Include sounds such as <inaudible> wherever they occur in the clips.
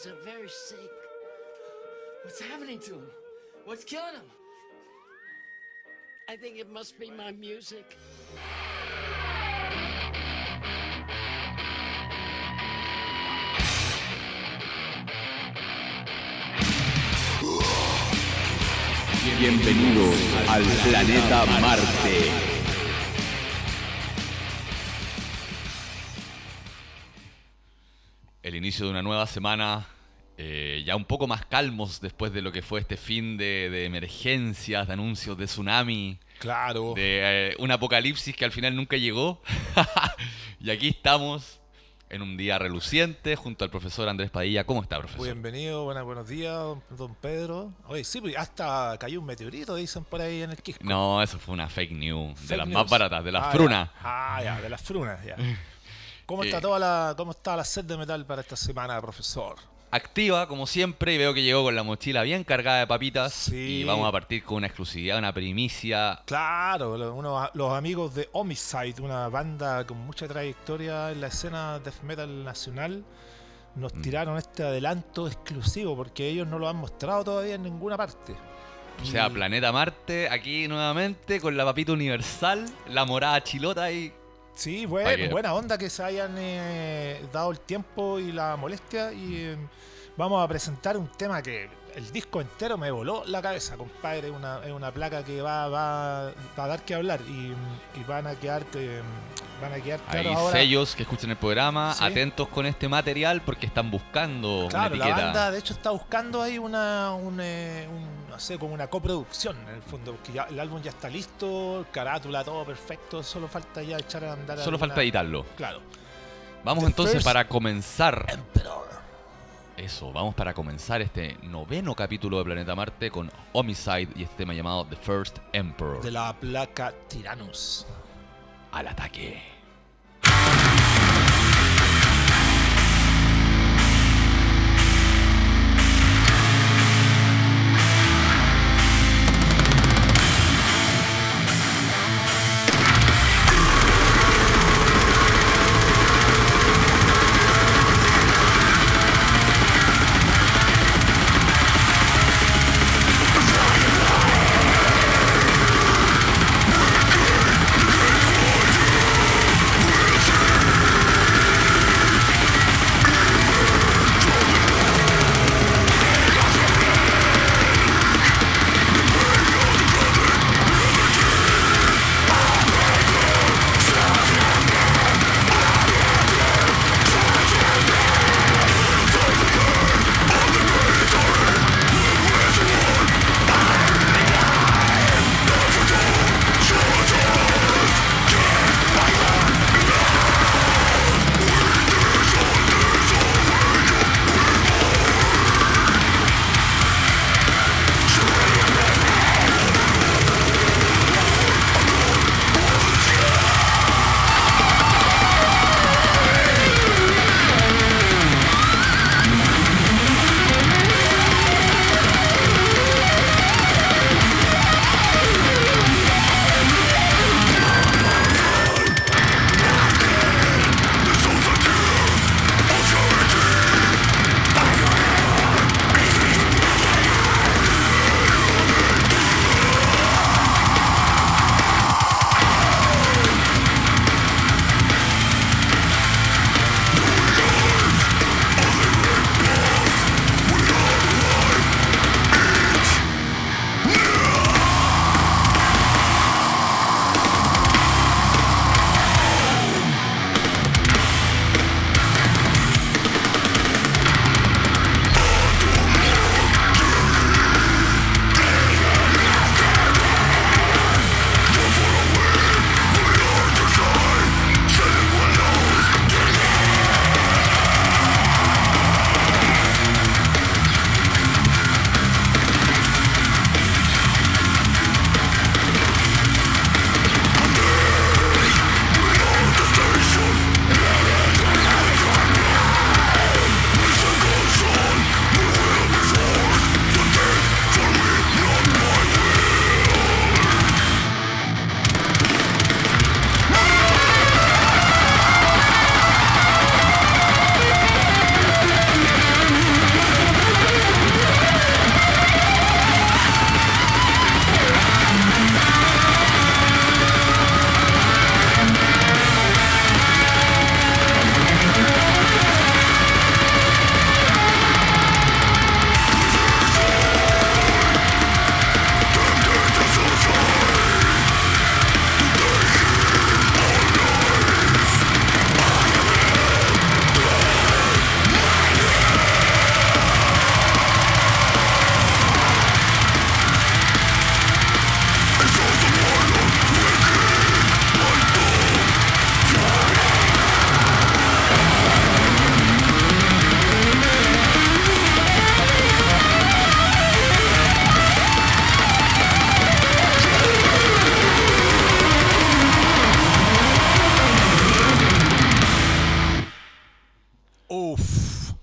guys are very sick. What's happening to him? What's killing him? I think it must be my music. Bienvenidos al planeta Marte. Inicio de una nueva semana, eh, ya un poco más calmos después de lo que fue este fin de, de emergencias, de anuncios de tsunami, Claro. de eh, un apocalipsis que al final nunca llegó. <laughs> y aquí estamos en un día reluciente junto al profesor Andrés Padilla. ¿Cómo está, profesor? Bienvenido, buenos, buenos días, don, Pedro. Oye, sí, pues hasta cayó un meteorito, dicen por ahí en el Quisco. No, eso fue una fake news, de las news. más baratas, de las Ah, frunas. ya. Ah, ya, de las frunas, ya. <laughs> ¿Cómo está toda la, cómo está la sed de metal para esta semana, profesor? Activa, como siempre, y veo que llegó con la mochila bien cargada de papitas. Sí. Y vamos a partir con una exclusividad, una primicia. Claro, uno- los amigos de Homicide, una banda con mucha trayectoria en la escena death metal nacional, nos Mm. tiraron este adelanto exclusivo porque ellos no lo han mostrado todavía en ninguna parte. O sea, Planeta Marte, aquí nuevamente con la papita universal, la morada chilota y Sí, bueno, que- buena onda que se hayan eh, dado el tiempo y la molestia y eh, vamos a presentar un tema que el disco entero me voló la cabeza, compadre, es una, es una placa que va, va, va a dar que hablar y, y van a quedar eh, van a quedar hay ahora. sellos que escuchen el programa, Sí. atentos con este material porque están buscando Claro, una la etiqueta. banda de hecho está buscando ahí una, un, eh, un, sé, como una coproducción en el fondo, porque ya, el álbum ya está listo, carátula, todo perfecto, solo falta ya echar a andar Solo alguna- falta editarlo. Claro. Vamos The entonces para comenzar. Emperor. Eso, vamos para comenzar este noveno capítulo de Planeta Marte con Homicide y este tema llamado The First Emperor. De la placa Tyrannus. Al ataque.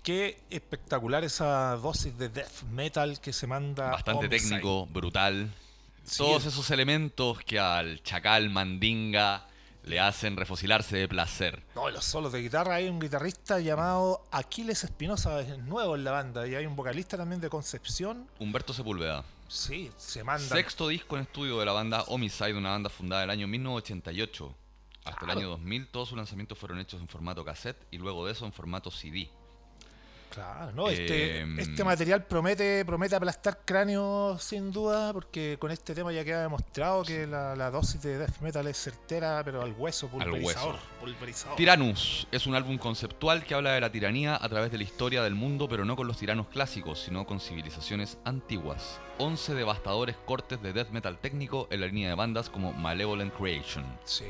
Qué espectacular esa dosis de death metal que se manda. Bastante Homicide. técnico, brutal. Sí. Todos esos elementos que al chacal mandinga le hacen refocilarse de placer. No, los solos de guitarra. Hay un guitarrista llamado Aquiles Espinosa, es nuevo en la banda. Y hay un vocalista también de Concepción. Humberto Sepúlveda. Sí, se manda. Sexto disco en estudio de la banda Homicide, una banda fundada en el año 1988. Hasta Claro. el año 2000 todos sus lanzamientos fueron hechos en formato cassette y luego de eso en formato CD. Claro, no, este, Em, este material promete, promete aplastar cráneos sin duda, porque con este tema ya queda demostrado que la, la dosis de death metal es certera, pero al hueso, pulverizador. hueso. pulverizador. Tyrannus es un álbum conceptual que habla de la tiranía a través de la historia del mundo, pero no con los tiranos clásicos, sino con civilizaciones antiguas. 11 devastadores cortes de death metal técnico en la línea de bandas como Malevolent Creation. Sí,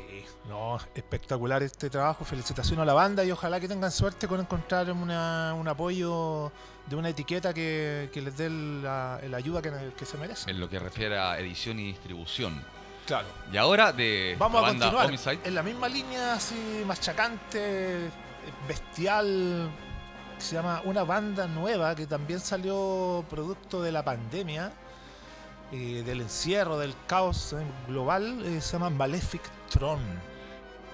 no, espectacular este trabajo. Felicitaciones a la banda y ojalá que tengan suerte con encontrar una- un apoyo de una etiqueta que, que les dé la, la ayuda que, que se merecen. En lo que refiere a edición y distribución. Claro. Y ahora de Vamos la a banda continuar Homicide. en la misma línea así machacante, bestial, que se llama una banda nueva que también salió producto de la pandemia, eh, del encierro, del caos eh, global, eh, se llama Malefic Throne.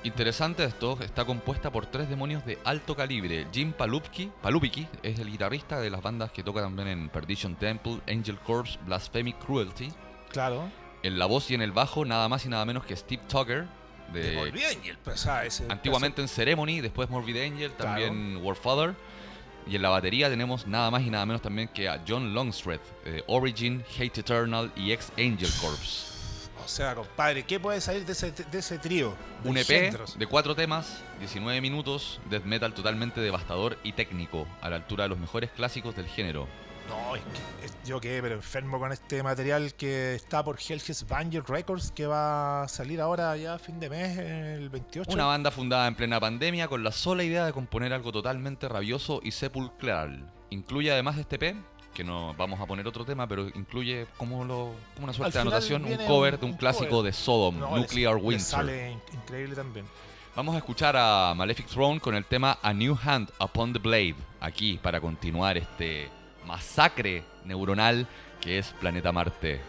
Interesante esto, está compuesta por tres demonios de alto calibre. Jim Palupki, Palupiki es el guitarrista de las bandas que toca también en Perdition Temple, Angel Corpse, Blasphemic Cruelty. Claro. En la voz y en el bajo, nada más y nada menos que Steve Tucker, De Angel, pues, sea, ese- antiguamente en Ceremony, después Morbid Angel, también Warfather. Y en la batería tenemos nada más y nada menos también que a John Longstreth, de Origin, Hate Eternal y ex Angel Corpse. O sea, compadre, ¿qué puede salir de ese, de ese trío? Un EP de cuatro temas, 19 minutos, death metal totalmente devastador y técnico, a la altura de los mejores clásicos del género. No, es que es- yo quedé pero enfermo con este material que está por Hell's Banger Records que va a salir ahora ya a fin de mes, el 28. Una banda fundada en plena pandemia con la sola idea de componer algo totalmente rabioso y sepulcral. Incluye además este EP, que no vamos a poner otro tema, pero incluye como, lo, como una suerte de anotación, un cover de un un clásico cover. de Sodom, No, Nuclear les Winter. sale in- increíble también. Vamos a escuchar a Malefic Throne con el tema A New Hand Upon the Blade, aquí para continuar este masacre neuronal que es Planeta Marte.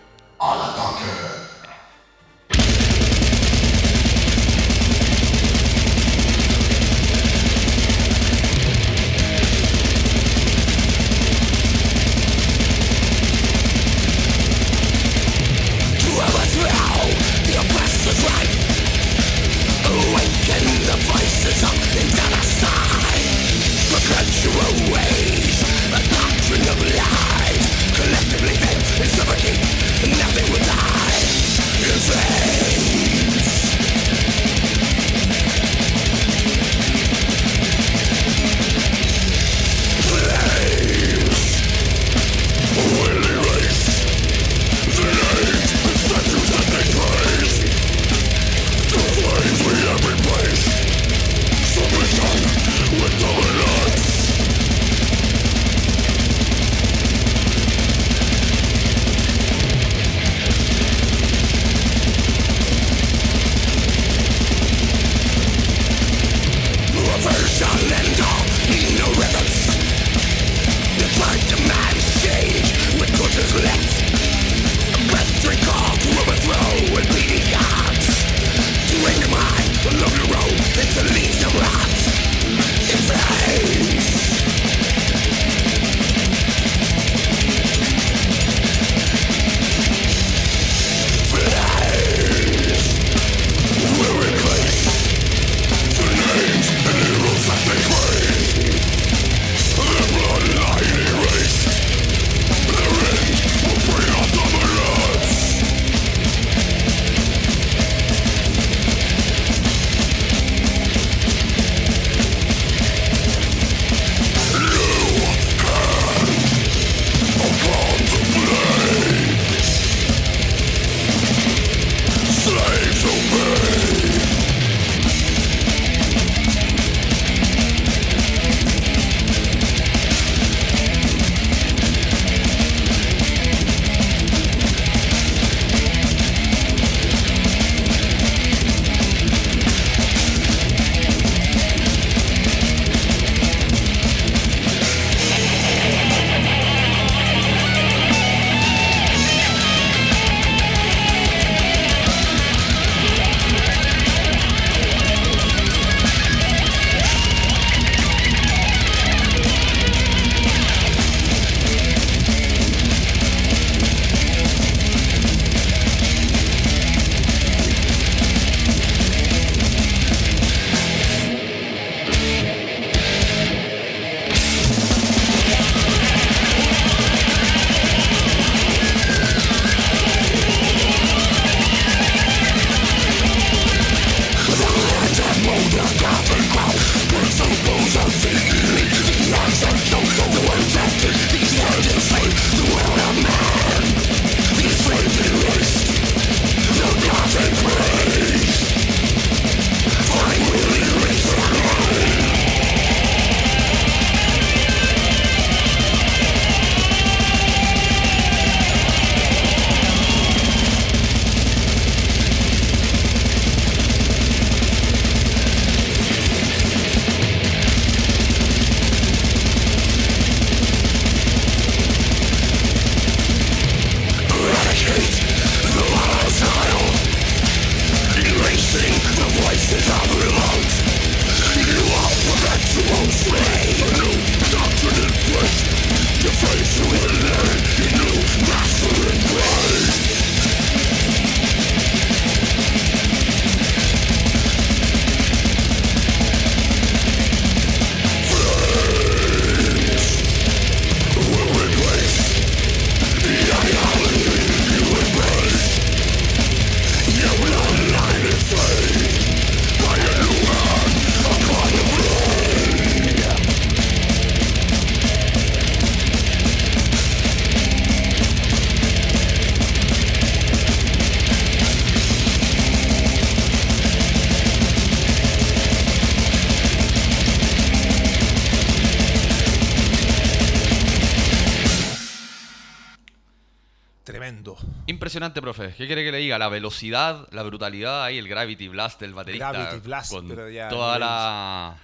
Impresionante, profe. ¿Qué quiere que le diga? La velocidad, la brutalidad ahí, el Gravity Blast del baterista. Gravity Blast, con pero ya toda la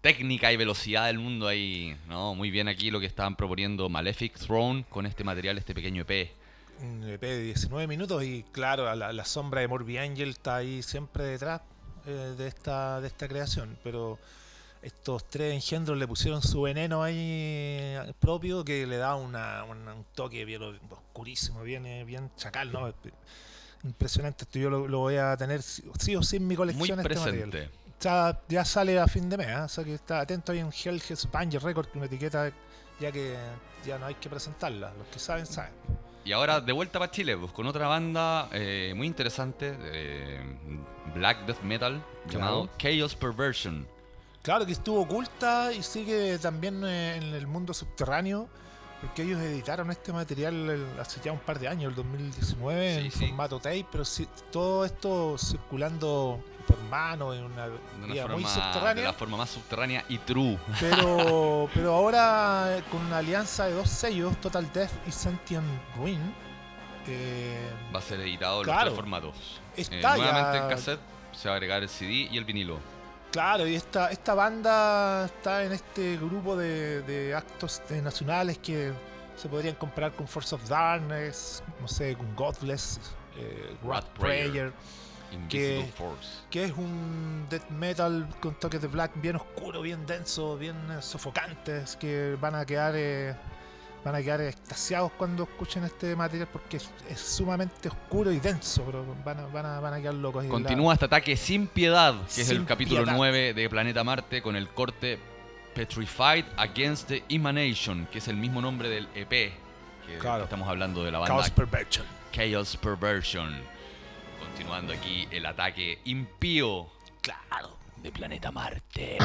técnica y velocidad del mundo ahí. ¿no? Muy bien aquí lo que estaban proponiendo Malefic Throne con este material, este pequeño EP. Un EP de 19 minutos y claro, la, la sombra de Morbid Angel está ahí siempre detrás eh, de, esta, de esta creación, pero estos tres engendros le pusieron su veneno ahí eh, propio que le da una, una- un toque bien oscurísimo, bien, eh, bien chacal, ¿no? Impresionante, esto yo lo, lo voy a tener sí, o sí en mi Muy colección. este material. presente. Ya, ya sale a fin de mes, ¿ah? o sea que está atento ahí en Hell's Banger Record, una etiqueta ya que ya no hay que presentarla, los que saben, saben. Y ahora de vuelta para Chile, pues, con otra banda eh, muy interesante, de Black Death Metal, llamado Chaos Perversion. Claro que estuvo oculta y sigue también eh, en el mundo subterráneo, porque ellos editaron este material hace ya un par de años, el 2019, Sí, en sí. formato tape, pero sí, todo esto circulando por mano en una vía muy forma, de subterránea. la forma más subterránea y true. Pero, <laughs> pero ahora eh, con una alianza de dos sellos, Total Death y Sentient Ruin, eh, Va a ser editado en Claro. los tres formatos. Eh, nuevamente ya- en cassette se va a agregar el CD y el vinilo. Claro, y esta, esta banda está en este grupo de, de actos eh, nacionales que se podrían comparar con Force of Darkness, no sé, con Godless, eh, Rat Prayer. Prayer, Invisible Que- Force. que es un death metal con toques de black bien oscuro, bien denso, bien eh, sofocantes, que van a quedar eh, van a quedar extasiados cuando escuchen este material porque es, es sumamente oscuro y denso, pero van a, van a, van a quedar locos. Continúa este ataque sin piedad, que es el capítulo piedad. 9 de Planeta Marte con el corte Petrified Against the Emanation, que es el mismo nombre del EP. Que Claro. estamos hablando de la banda Chaos Perversion. Chaos Perversion. Continuando aquí el ataque impío Claro. De planeta Marte.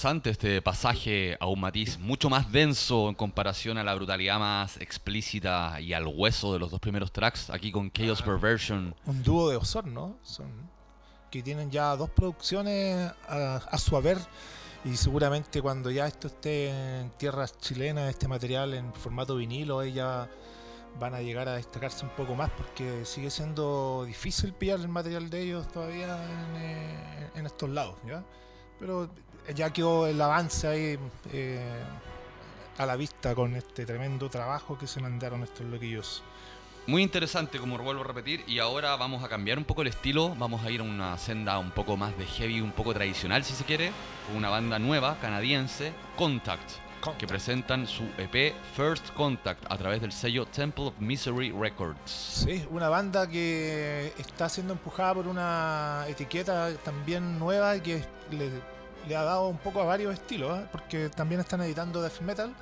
Interesante este pasaje a un matiz mucho más denso en comparación a la brutalidad más explícita y al hueso de los dos primeros tracks, aquí con Chaos Perversion. Un dúo de Osorno, son que tienen ya dos producciones a, a su haber y seguramente cuando ya esto esté en tierras chilenas, este material en formato vinilo, ya van a llegar a destacarse un poco más porque sigue siendo difícil pillar el material de ellos todavía en, eh, en estos lados, ¿ya? Pero ya quedó el avance ahí eh, a la vista con este tremendo trabajo que se mandaron estos loquillos. Muy interesante, como vuelvo a repetir, y ahora vamos a cambiar un poco el estilo, vamos a ir a una senda un poco más de heavy, un poco tradicional si se quiere, con una banda nueva, canadiense, Contact, que Contact. presentan su EP First Contact a través del sello Temple of Misery Records. Sí, una banda que está siendo empujada por una etiqueta también nueva y que le, le ha dado un poco a varios estilos, ¿eh? porque también están editando death metal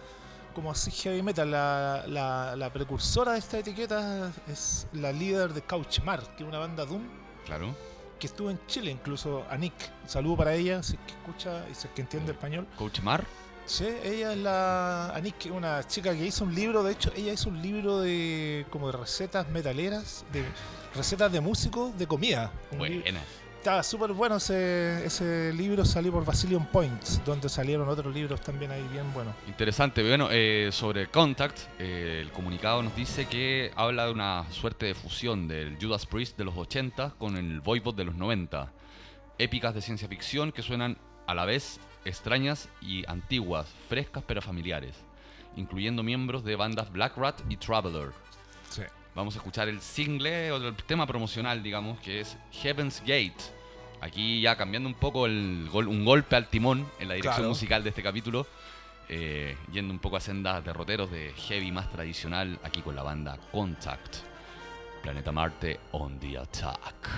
como así heavy metal. La, la- la precursora de esta etiqueta es la líder de Couch Mar, que es una banda Doom Claro. que estuvo en Chile incluso, Anik. Saludo para ella, si es que escucha y si es que entiende español. Coach Mar. Sí, ella es la Anik, una chica que hizo un libro, de hecho, ella hizo un libro de como de recetas metaleras, de recetas de músicos de comida. Buena. Estaba súper bueno ese, ese libro, salió por Basilion Points, donde salieron otros libros también ahí bien buenos. Interesante. Bueno, eh, sobre Contact, eh, el comunicado nos dice que habla de una suerte de fusión del Judas Priest de los 80 con el Voivod de los 90. Épicas de ciencia ficción que suenan a la vez extrañas y antiguas, frescas pero familiares, incluyendo miembros de bandas Black Rat y Traveler. Vamos a escuchar el single o el tema promocional, digamos, que es Heaven's Gate. Aquí ya cambiando un poco el gol- un golpe al timón en la dirección Claro. musical de este capítulo, eh, yendo un poco a sendas derroteros de heavy más tradicional, aquí con la banda Contact. Planeta Marte on the attack.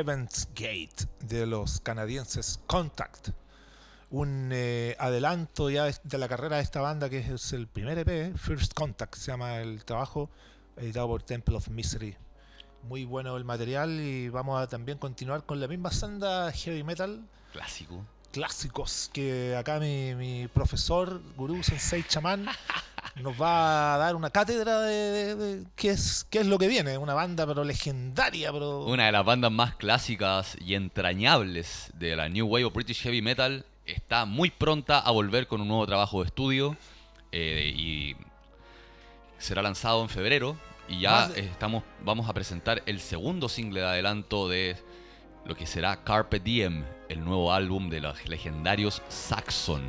Heaven's Gate de los canadienses Contact. Un eh, adelanto ya de la carrera de esta banda que es el primer EP, First Contact, se llama el trabajo, editado por Temple of Misery. Muy bueno el material y vamos a también continuar con la misma senda heavy metal Clásico. Clásicos que acá mi, mi profesor, gurú, sensei, chamán, <laughs> nos va a dar una cátedra de, de- de qué, es, qué es lo que viene. Una banda pero legendaria, pero... Una de las bandas más clásicas y entrañables de la New Wave of British Heavy Metal está muy pronta a volver con un nuevo trabajo de estudio eh, y será lanzado en febrero y ya de- estamos vamos a presentar el segundo single de adelanto de lo que será Carpe Diem, el nuevo álbum de los legendarios Saxon,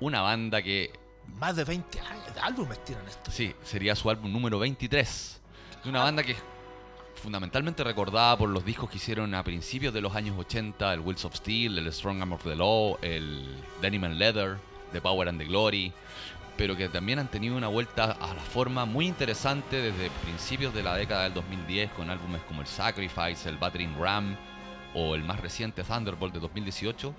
una banda que Más de 20 años de álbumes tienen esto. Sí, sería su álbum número 23. De una banda que es fundamentalmente recordada por los discos que hicieron a principios de los años 80, el Wheels of Steel, el Strong Arm of the Law, el Denim and Leather, The Power and the Glory, pero que también han tenido una vuelta a la forma muy interesante desde principios de la década del 2010 con álbumes como el Sacrifice, el Battering Ram o el más reciente Thunderbolt de 2018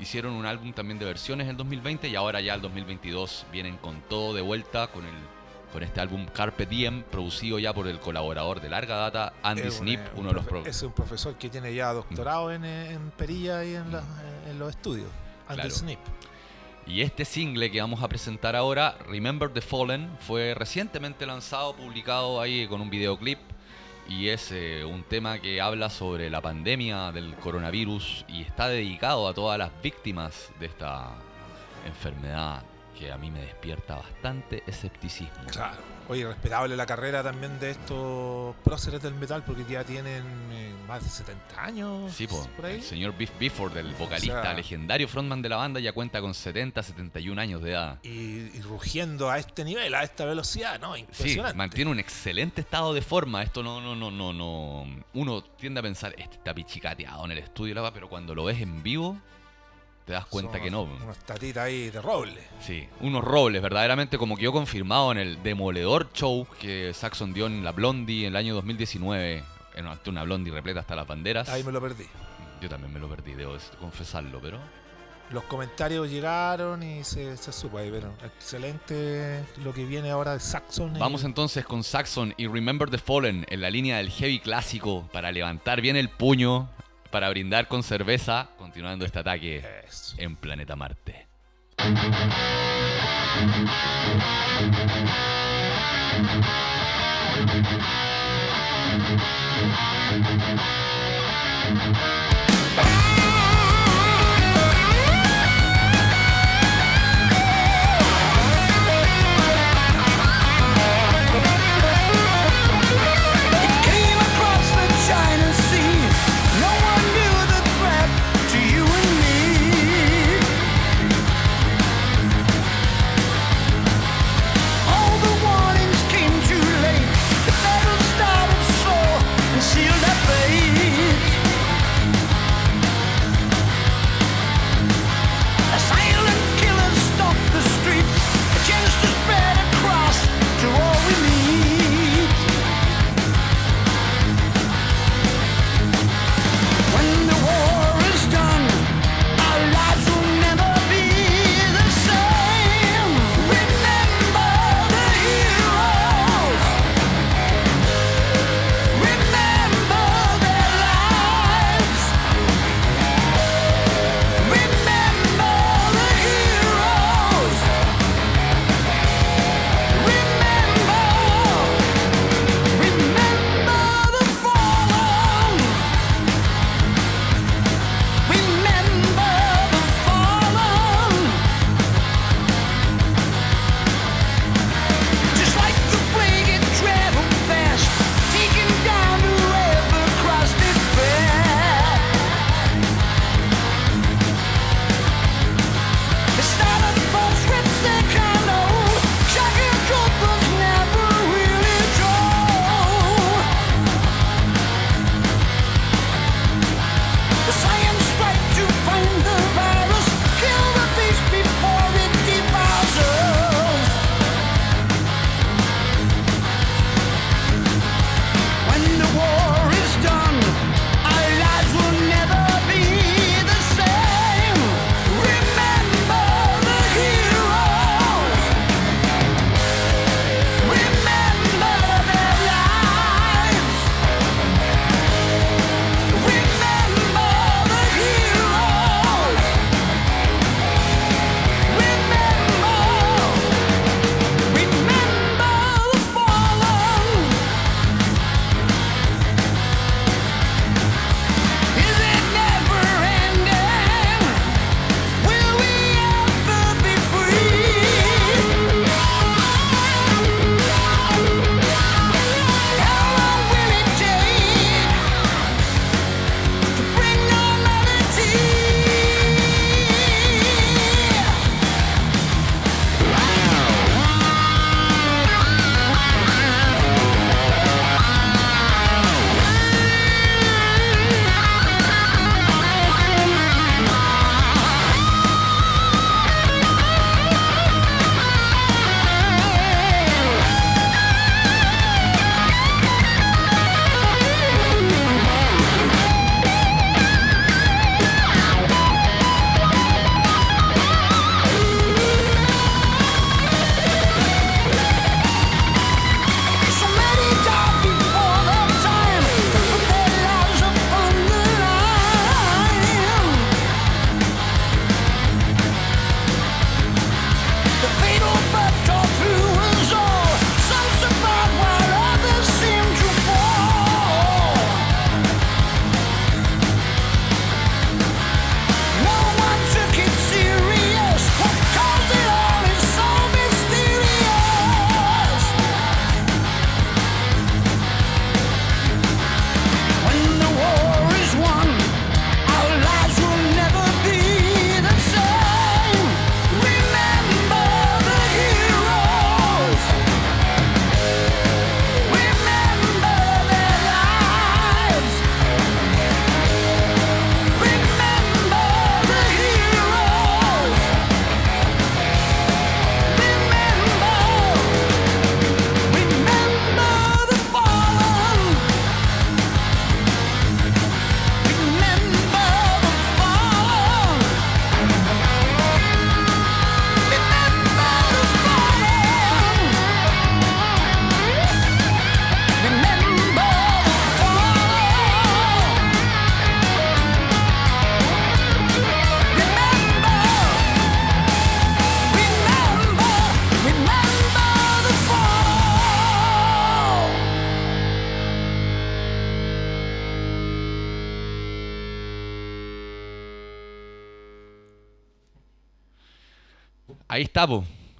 hicieron un álbum también de versiones en 2020 y ahora ya el 2022 vienen con todo de vuelta con el con este álbum Carpe Diem producido ya por el colaborador de larga data Andy Es Snip, un uno de los Es un profesor que tiene ya doctorado en, eh, en perilla y en, la- en los estudios. Andy Claro. Snip. Y este single que vamos a presentar ahora, Remember the Fallen, fue recientemente lanzado, publicado ahí con un videoclip. Y es eh, un tema que habla sobre la pandemia del coronavirus y está dedicado a todas las víctimas de esta enfermedad que a mí me despierta bastante escepticismo. Claro. Oye, respetable la carrera también de estos próceres del metal porque ya tienen eh, más de 70 años. Sí, po, por ahí. el señor Biff Bifford, el vocalista, O sea- legendario frontman de la banda, ya cuenta con 70, 71 años de edad. Y, y rugiendo a este nivel, a esta velocidad, ¿no? Sí, Impresionante. mantiene un excelente estado de forma. Esto no, no, no, no, no. Uno tiende a pensar, este está pichicateado en el estudio, la va", pero cuando lo ves en vivo, te das cuenta Son que no. Unos tatitas ahí de roble. Sí, unos robles, verdaderamente como quedó confirmado en el demoledor show que Saxon dio en la Blondie en el año 2019. En una, una Blondie repleta hasta las banderas. Ahí me lo perdí. Yo también me lo perdí, debo confesarlo, pero. Los comentarios llegaron y se, se supo ahí, pero excelente lo que viene ahora de Saxon. y- Vamos entonces con Saxon y Remember the Fallen en la línea del heavy clásico para levantar bien el puño, para brindar con cerveza, continuando este ataque Eso. en Planeta Marte.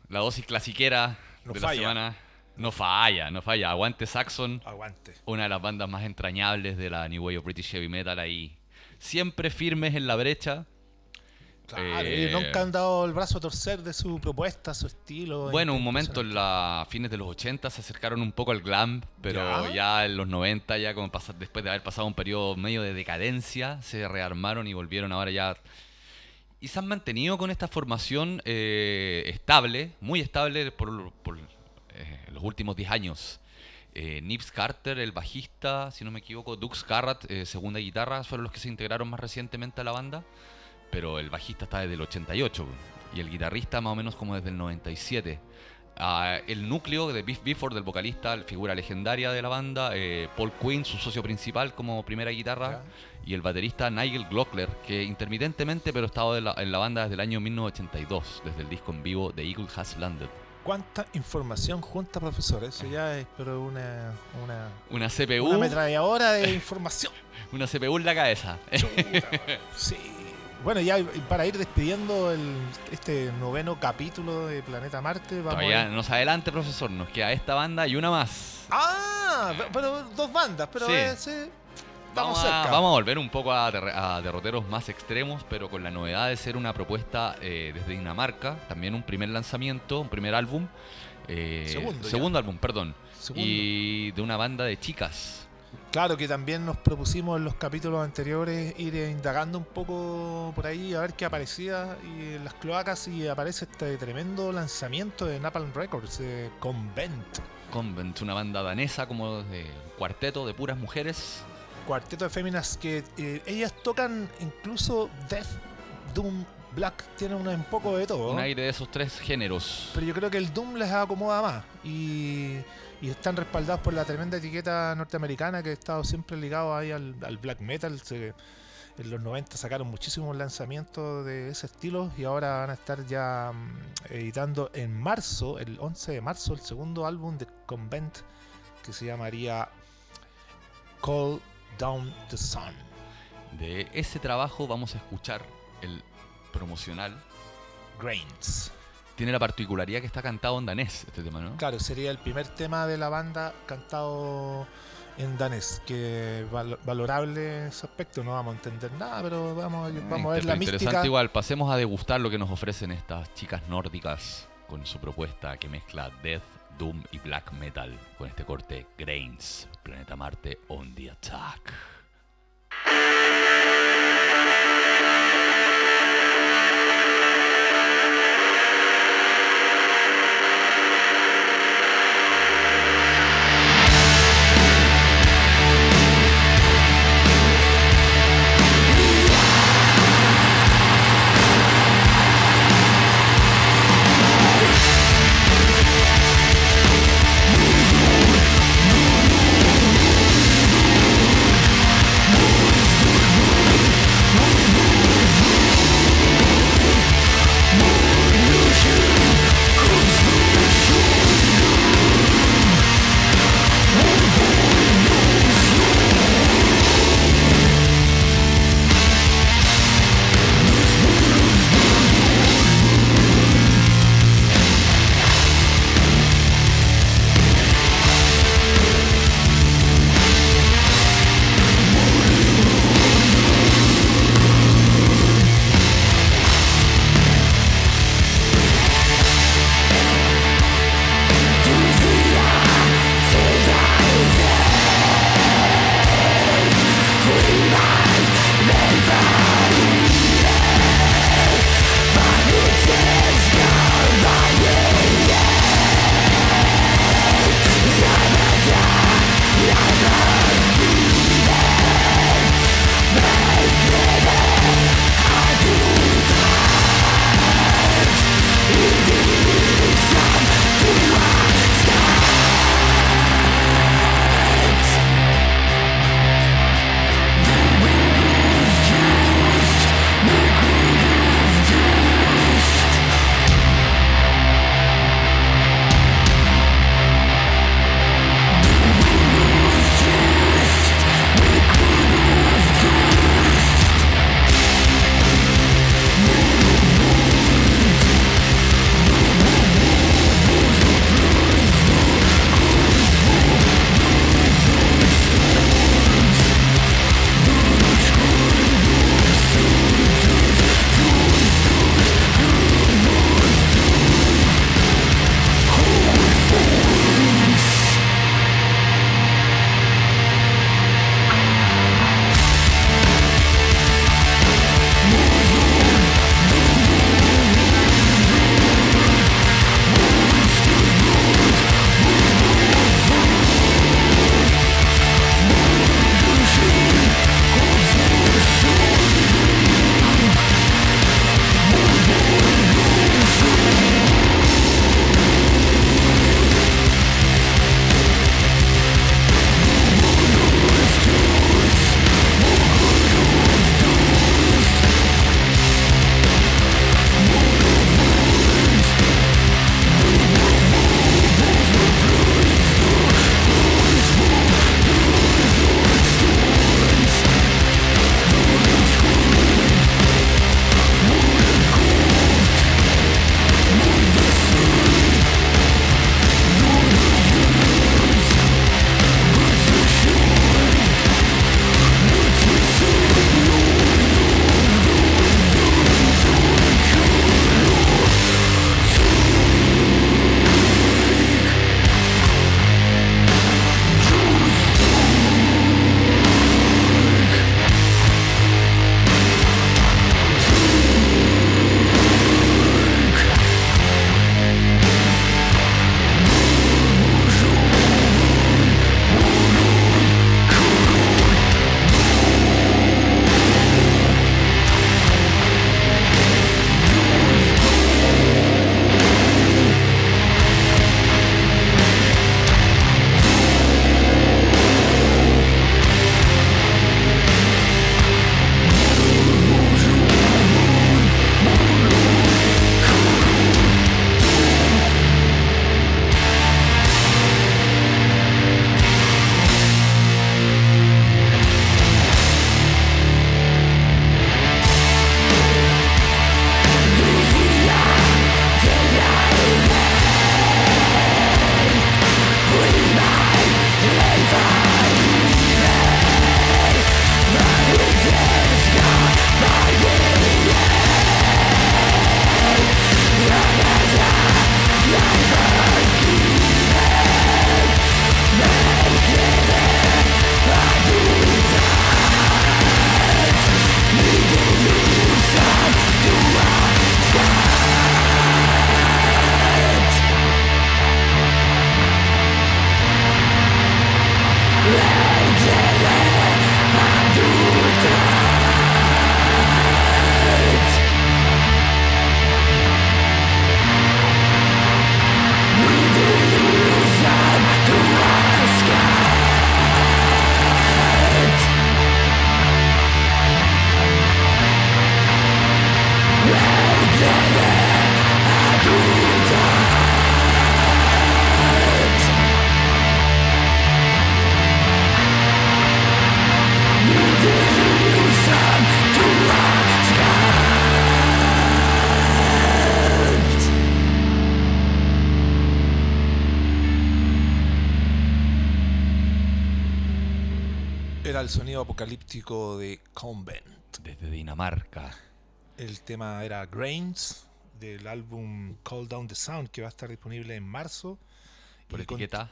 La dosis clasiquera No de falla. la semana. No falla, no falla. Aguante Saxon, Aguante. una de las bandas más entrañables de la New Wave of British Heavy Metal ahí. Siempre firmes en la brecha. Claro, Eh, nunca han dado el brazo a torcer de su propuesta, su estilo. Bueno, un momento en la fines de los 80 se acercaron un poco al glam, pero Ya. ya, en los 90, ya como pasa- después de haber pasado un periodo medio de decadencia, se rearmaron y volvieron ahora ya... Y se han mantenido con esta formación eh, estable, muy estable por, eh, los últimos 10 años. Eh, Carter, el bajista, si no me equivoco, Dux Carrat, eh, segunda guitarra, fueron los que se integraron más recientemente a la banda. Pero el bajista está desde el 88 y el guitarrista más o menos como desde el 97. El núcleo de Biff Bifford, del vocalista, figura legendaria de la banda, eh, Paul Quinn, su socio principal como primera guitarra, y el baterista Nigel Glockler, que intermitentemente pero ha estado en la, en la banda desde el año 1982, desde el disco en vivo The Eagle Has Landed. ¿Cuánta información junta, profesor? Eso ya es pero una, una, Una CPU, una una, ametralladora de información. <laughs> CPU en la cabeza. Sí. Bueno, ya para ir despidiendo el, este noveno capítulo de Planeta Marte, vamos Todavía a... no se adelante, profesor, nos queda esta banda y una más. Ah, pero dos bandas, pero Sí. eh, sí, Vamos a, vamos a volver un poco a, derroteros más extremos, pero con la novedad de ser una propuesta eh, desde Dinamarca, también un primer lanzamiento, un primer álbum. eh, Segundo ya. segundo álbum, perdón. Segundo. Y de una banda de chicas. Claro que también nos propusimos en los capítulos anteriores ir indagando un poco por ahí a ver qué aparecía y en las cloacas y aparece este tremendo lanzamiento de Napalm Records, eh, Convent, Convent, una banda danesa como de cuarteto de puras mujeres. cuarteto de féminas que eh, ellas tocan incluso Death, Doom, Black, tienen una- un poco de todo. Un aire de esos tres géneros. Pero yo creo que el Doom les acomoda más y, y están respaldados por la tremenda etiqueta norteamericana que ha estado siempre ligado ahí al, al black metal. Se- en los 90 sacaron muchísimos lanzamientos de ese estilo y ahora van a estar ya mm, editando en marzo, el 11 de marzo, el segundo álbum de Convent que se llamaría Call Down the Sun. De ese trabajo vamos a escuchar el promocional. Grains. Tiene la particularidad que está cantado en danés este tema, ¿no? Claro, sería el primer tema de la banda cantado en danés, que val- valorable ese aspecto, no vamos a entender nada, pero vamos, vamos a ver la Inter- Interesante mística. igual, pasemos a degustar lo que nos ofrecen estas chicas nórdicas con su propuesta que mezcla death, doom y black metal con este corte Grains, Planeta Marte on the attack. El sonido apocalíptico de Convent. Desde Dinamarca. El tema era Grains del álbum Call Down the Sound que va a estar disponible en marzo. Por Y etiqueta.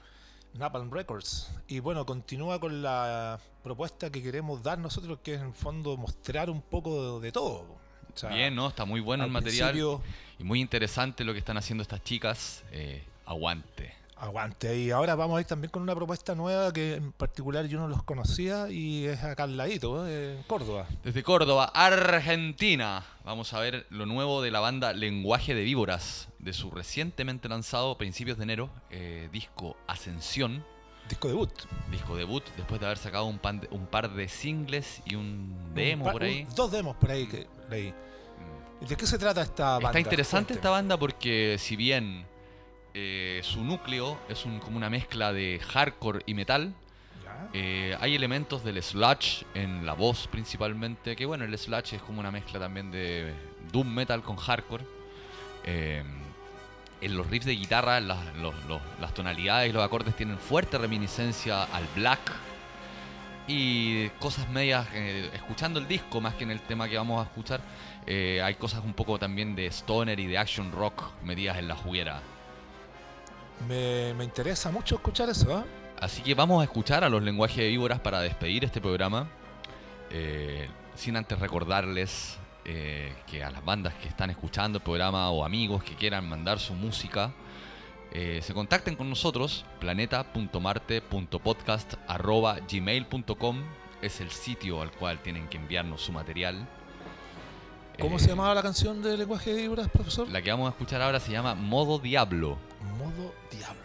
Napalm Records. Y bueno, continúa con la propuesta que queremos dar nosotros, que es en el fondo mostrar un poco de, de todo. O sea, Bien, ¿no? Está muy bueno el al material. principio, Y muy interesante lo que están haciendo estas chicas. Eh, aguante. Aguante. Y ahora vamos a ir también con una propuesta nueva que en particular yo no los conocía y es acá al ladito, ¿eh? en Córdoba. Desde Córdoba, Argentina. Vamos a ver lo nuevo de la banda Lenguaje de Víboras. De su recientemente lanzado, principios de enero, eh, disco Ascensión. Disco debut. Disco debut, después de haber sacado un, pan de- un par de singles y un demo Un por ahí. un- dos demos por ahí que leí. ¿De qué se trata esta banda? Está interesante Cuénteme. esta banda porque si bien eh, su núcleo es un- como una mezcla de hardcore y metal, eh, hay elementos del sludge en la voz principalmente, que bueno, el sludge es como una mezcla también de doom metal con hardcore. Eh, en los riffs de guitarra, las, los- los- las tonalidades y los acordes tienen fuerte reminiscencia al black. Y cosas medias, eh, escuchando el disco más que en el tema que vamos a escuchar, hay cosas un poco también de stoner y de action rock metidas en la juguera. Me, me interesa mucho escuchar eso, ¿eh? Así que vamos a escuchar a los lenguajes de víboras para despedir este programa. Eh, sin antes recordarles eh, que a las bandas que están escuchando el programa o amigos que quieran mandar su música, eh, se contacten con nosotros. planeta.marte.podcast.gmail.com es el sitio al cual tienen que enviarnos su material. ¿Cómo Eh, se llamaba la canción de lenguaje de vibras, profesor? La que vamos a escuchar ahora se llama Modo Diablo. Modo Diablo.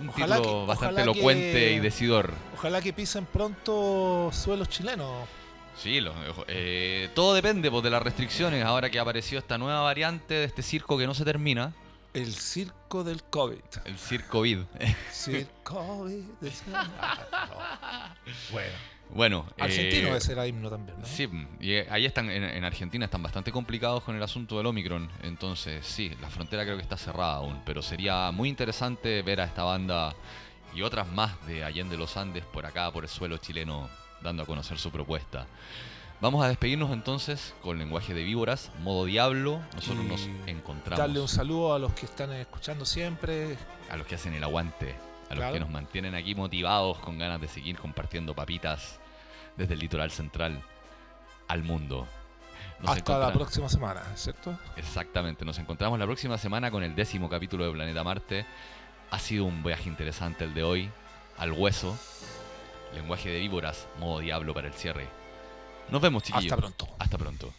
Un Ojalá título que- bastante ojalá elocuente que- y decidor. Ojalá que pisen pronto suelos chilenos. Sí, lo- eh, todo depende pues, de las restricciones. Ahora que apareció esta nueva variante de este circo que no se termina, El circo del COVID. el circo vid. <laughs> Circo <laughs> Ah, no. Bueno, bueno, argentino eh, ese era himno también, ¿no? Sí, y ahí están, en, en Argentina están bastante complicados con el asunto del Omicron. Entonces, sí, la frontera creo que está cerrada aún. Pero sería muy interesante ver a esta banda y otras más de Allende los Andes por acá, por el suelo chileno, dando a conocer su propuesta. Vamos a despedirnos entonces con lenguaje de víboras, modo diablo. Nosotros Y nos encontramos. Darle un saludo a los que están escuchando siempre. a los que hacen el aguante, a los Claro. que nos mantienen aquí motivados con ganas de seguir compartiendo papitas desde el litoral central al mundo. Nos hasta la próxima semana, ¿cierto? Exactamente, nos encontramos la próxima semana con el décimo capítulo de Planeta Marte. Ha sido un viaje interesante el de hoy, al hueso, lenguaje de víboras, modo diablo para el cierre. Nos vemos, chiquillos. Hasta pronto. Hasta pronto.